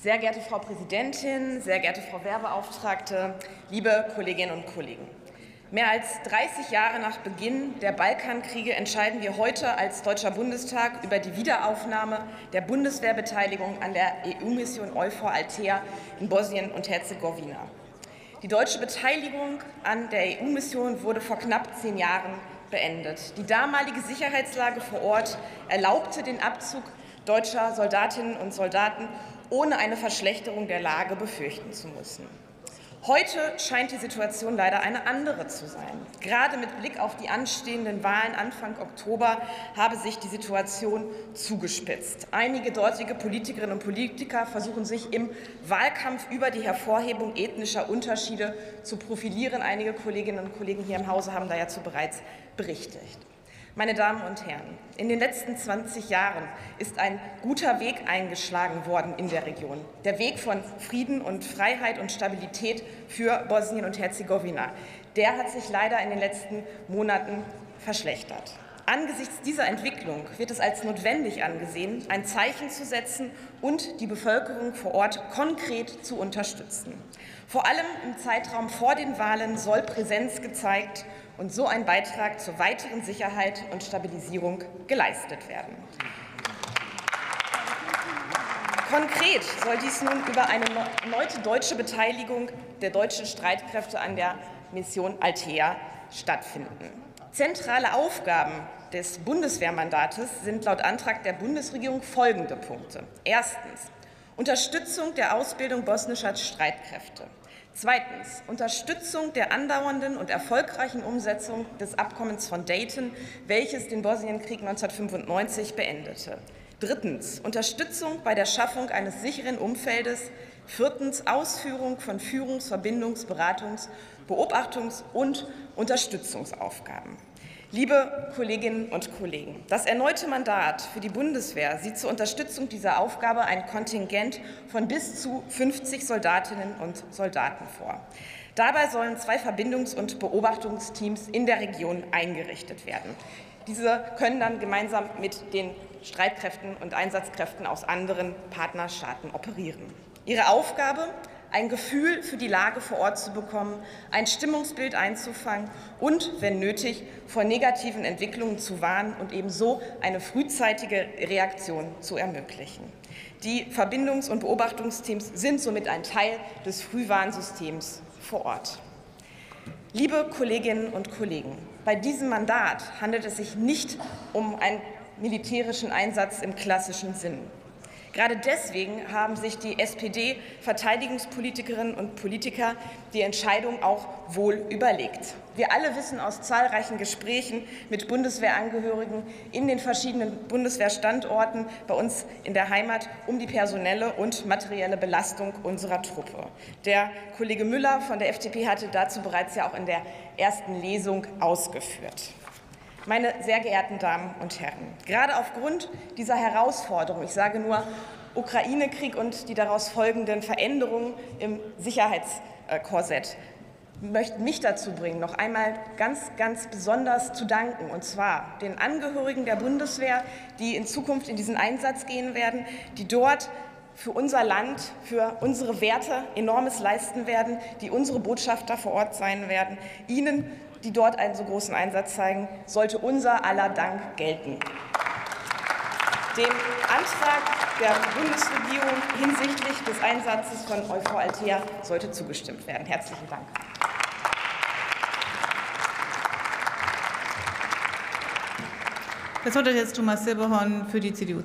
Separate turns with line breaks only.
Sehr geehrte Frau Präsidentin, sehr geehrte Frau Wehrbeauftragte, liebe Kolleginnen und Kollegen! Mehr als 30 Jahre nach Beginn der Balkankriege entscheiden wir heute als Deutscher Bundestag über die Wiederaufnahme der Bundeswehrbeteiligung an der EU-Mission EUFOR Althea in Bosnien und Herzegowina. Die deutsche Beteiligung an der EU-Mission wurde vor knapp zehn Jahren beendet. Die damalige Sicherheitslage vor Ort erlaubte den Abzug deutscher Soldatinnen und Soldaten, ohne eine Verschlechterung der Lage befürchten zu müssen. Heute scheint die Situation leider eine andere zu sein. Gerade mit Blick auf die anstehenden Wahlen Anfang Oktober habe sich die Situation zugespitzt. Einige dortige Politikerinnen und Politiker versuchen sich im Wahlkampf über die Hervorhebung ethnischer Unterschiede zu profilieren. Einige Kolleginnen und Kollegen hier im Hause haben dazu bereits berichtet. Meine Damen und Herren, in den letzten 20 Jahren ist ein guter Weg eingeschlagen worden in der Region. Der Weg von Frieden und Freiheit und Stabilität für Bosnien und Herzegowina. Der hat sich leider in den letzten Monaten verschlechtert. Angesichts dieser Entwicklung wird es als notwendig angesehen, ein Zeichen zu setzen und die Bevölkerung vor Ort konkret zu unterstützen. Vor allem im Zeitraum vor den Wahlen soll Präsenz gezeigt und so ein Beitrag zur weiteren Sicherheit und Stabilisierung geleistet werden. Konkret soll dies nun über eine erneute deutsche Beteiligung der deutschen Streitkräfte an der Mission Althea stattfinden. Zentrale Aufgaben des Bundeswehrmandates sind laut Antrag der Bundesregierung folgende Punkte. Erstens Unterstützung der Ausbildung bosnischer Streitkräfte. Zweitens. Unterstützung der andauernden und erfolgreichen Umsetzung des Abkommens von Dayton, welches den Bosnienkrieg 1995 beendete. Drittens. Unterstützung bei der Schaffung eines sicheren Umfeldes. Viertens. Ausführung von Führungs-, Verbindungs-, Beratungs-, Beobachtungs- und Unterstützungsaufgaben. Liebe Kolleginnen und Kollegen, das erneute Mandat für die Bundeswehr sieht zur Unterstützung dieser Aufgabe ein Kontingent von bis zu 50 Soldatinnen und Soldaten vor. Dabei sollen zwei Verbindungs- und Beobachtungsteams in der Region eingerichtet werden. Diese können dann gemeinsam mit den Streitkräften und Einsatzkräften aus anderen Partnerstaaten operieren. Ihre Aufgabe ein Gefühl für die Lage vor Ort zu bekommen, ein Stimmungsbild einzufangen und, wenn nötig, vor negativen Entwicklungen zu warnen und ebenso eine frühzeitige Reaktion zu ermöglichen. Die Verbindungs- und Beobachtungsteams sind somit ein Teil des Frühwarnsystems vor Ort. Liebe Kolleginnen und Kollegen, bei diesem Mandat handelt es sich nicht um einen militärischen Einsatz im klassischen Sinn. Gerade deswegen haben sich die SPD-Verteidigungspolitikerinnen und Politiker die Entscheidung auch wohl überlegt. Wir alle wissen aus zahlreichen Gesprächen mit Bundeswehrangehörigen in den verschiedenen Bundeswehrstandorten bei uns in der Heimat um die personelle und materielle Belastung unserer Truppe. Der Kollege Müller von der FDP hatte dazu bereits ja auch in der ersten Lesung ausgeführt. Meine sehr geehrten Damen und Herren, gerade aufgrund dieser Herausforderung, ich sage nur Ukraine-Krieg und die daraus folgenden Veränderungen im Sicherheitskorsett, möchte mich dazu bringen, noch einmal ganz, ganz besonders zu danken, und zwar den Angehörigen der Bundeswehr, die in Zukunft in diesen Einsatz gehen werden, die dort für unser Land, für unsere Werte enormes leisten werden, die unsere Botschafter vor Ort sein werden. Ihnen die dort einen so großen Einsatz zeigen, sollte unser aller Dank gelten. Dem Antrag der Bundesregierung hinsichtlich des Einsatzes von EUFOR Althea sollte zugestimmt werden. Herzlichen Dank.
Das Wort hat jetzt Thomas Silberhorn für die CDU.